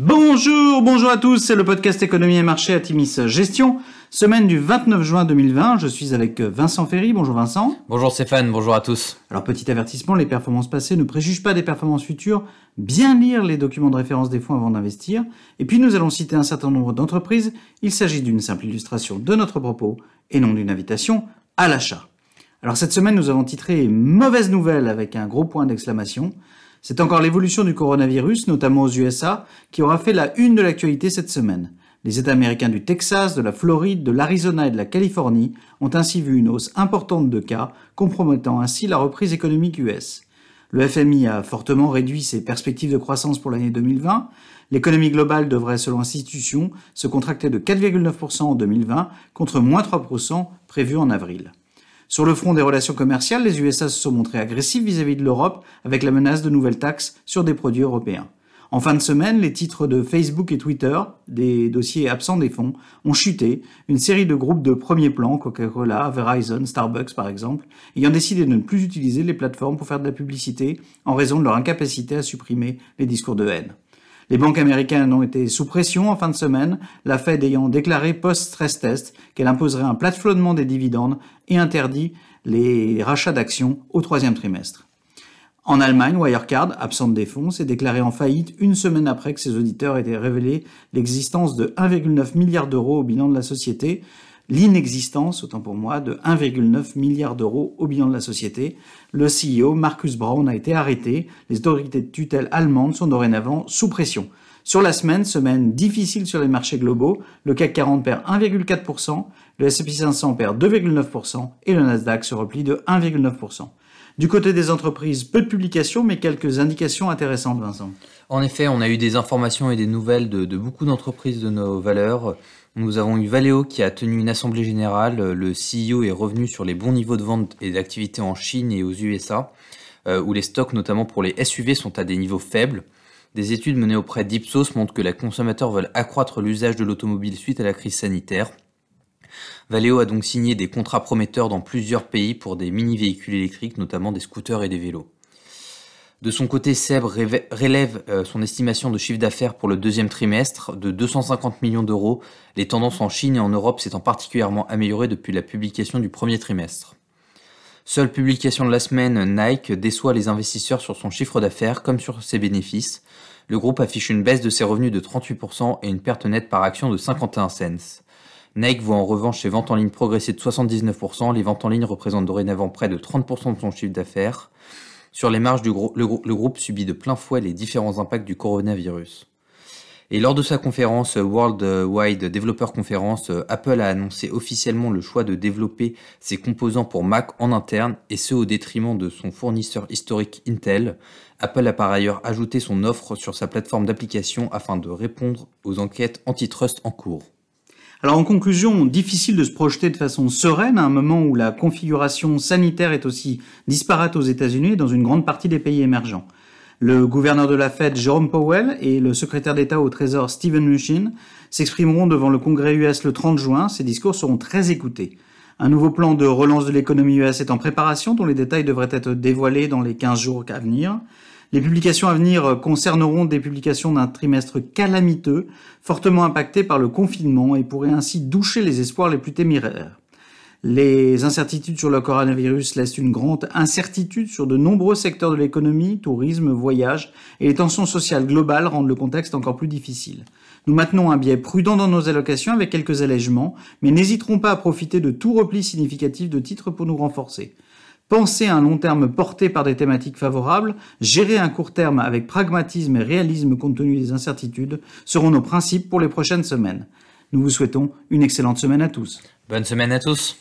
Bonjour, bonjour à tous, c'est le podcast Économie et Marché à Timis Gestion. Semaine du 29 juin 2020, je suis avec Vincent Ferry. Bonjour Vincent. Bonjour Stéphane, bonjour à tous. Alors petit avertissement, les performances passées ne préjugent pas des performances futures. Bien lire les documents de référence des fonds avant d'investir. Et puis nous allons citer un certain nombre d'entreprises. Il s'agit d'une simple illustration de notre propos et non d'une invitation à l'achat. Alors cette semaine, nous avons titré Mauvaise nouvelle avec un gros point d'exclamation. C'est encore l'évolution du coronavirus, notamment aux USA, qui aura fait la une de l'actualité cette semaine. Les États américains du Texas, de la Floride, de l'Arizona et de la Californie ont ainsi vu une hausse importante de cas, compromettant ainsi la reprise économique US. Le FMI a fortement réduit ses perspectives de croissance pour l'année 2020. L'économie globale devrait, selon l'institution, se contracter de 4,9% en 2020 contre moins 3% prévu en avril. Sur le front des relations commerciales, les USA se sont montrés agressifs vis-à-vis de l'Europe avec la menace de nouvelles taxes sur des produits européens. En fin de semaine, les titres de Facebook et Twitter, des dossiers absents des fonds, ont chuté. Une série de groupes de premier plan, Coca-Cola, Verizon, Starbucks par exemple, ayant décidé de ne plus utiliser les plateformes pour faire de la publicité en raison de leur incapacité à supprimer les discours de haine. Les banques américaines ont été sous pression en fin de semaine, la Fed ayant déclaré post-stress test qu'elle imposerait un plafonnement des dividendes et interdit les rachats d'actions au troisième trimestre. En Allemagne, Wirecard, absente des fonds, s'est déclaré en faillite une semaine après que ses auditeurs aient révélé l'existence de 1,9 milliard d'euros au bilan de la société, l'inexistence, autant pour moi, de 1,9 milliard d'euros au bilan de la société. Le CEO, Marcus Braun, a été arrêté. Les autorités de tutelle allemandes sont dorénavant sous pression. Sur la semaine, semaine difficile sur les marchés globaux, le CAC 40 perd 1,4%, le S&P 500 perd 2,9% et le Nasdaq se replie de 1,9%. Du côté des entreprises, peu de publications, mais quelques indications intéressantes, Vincent. En effet, on a eu des informations et des nouvelles de, beaucoup d'entreprises de nos valeurs. Nous avons eu Valeo qui a tenu une assemblée générale. Le CEO est revenu sur les bons niveaux de vente et d'activité en Chine et aux USA, euh, où les stocks, notamment pour les SUV, sont à des niveaux faibles. Des études menées auprès d'Ipsos montrent que les consommateurs veulent accroître l'usage de l'automobile suite à la crise sanitaire. Valeo a donc signé des contrats prometteurs dans plusieurs pays pour des mini-véhicules électriques, notamment des scooters et des vélos. De son côté, Seb relève euh, son estimation de chiffre d'affaires pour le deuxième trimestre de 250 millions d'euros, les tendances en Chine et en Europe s'étant particulièrement améliorées depuis la publication du premier trimestre. Seule publication de la semaine, Nike déçoit les investisseurs sur son chiffre d'affaires comme sur ses bénéfices. Le groupe affiche une baisse de ses revenus de 38% et une perte nette par action de 51 cents. Nike voit en revanche ses ventes en ligne progresser de 79%, les ventes en ligne représentent dorénavant près de 30% de son chiffre d'affaires. Sur les marges du le, groupe subit de plein fouet les différents impacts du coronavirus. Et lors de sa conférence World Wide Developer Conference, Apple a annoncé officiellement le choix de développer ses composants pour Mac en interne et ce au détriment de son fournisseur historique Intel. Apple a par ailleurs ajouté son offre sur sa plateforme d'application afin de répondre aux enquêtes antitrust en cours. Alors en conclusion, difficile de se projeter de façon sereine à un moment où la configuration sanitaire est aussi disparate aux États-Unis et dans une grande partie des pays émergents. Le gouverneur de la Fed, Jerome Powell, et le secrétaire d'État au Trésor, Steven Mnuchin, s'exprimeront devant le Congrès US le 30 juin. Ces discours seront très écoutés. Un nouveau plan de relance de l'économie US est en préparation, dont les détails devraient être dévoilés dans les 15 jours à venir. Les publications à venir concerneront des publications d'un trimestre calamiteux, fortement impacté par le confinement et pourraient ainsi doucher les espoirs les plus téméraires. Les incertitudes sur le coronavirus laissent une grande incertitude sur de nombreux secteurs de l'économie, tourisme, voyage, et les tensions sociales globales rendent le contexte encore plus difficile. Nous maintenons un biais prudent dans nos allocations avec quelques allègements, mais n'hésiterons pas à profiter de tout repli significatif de titres pour nous renforcer. Penser à un long terme porté par des thématiques favorables, gérer un court terme avec pragmatisme et réalisme compte tenu des incertitudes seront nos principes pour les prochaines semaines. Nous vous souhaitons une excellente semaine à tous. Bonne semaine à tous.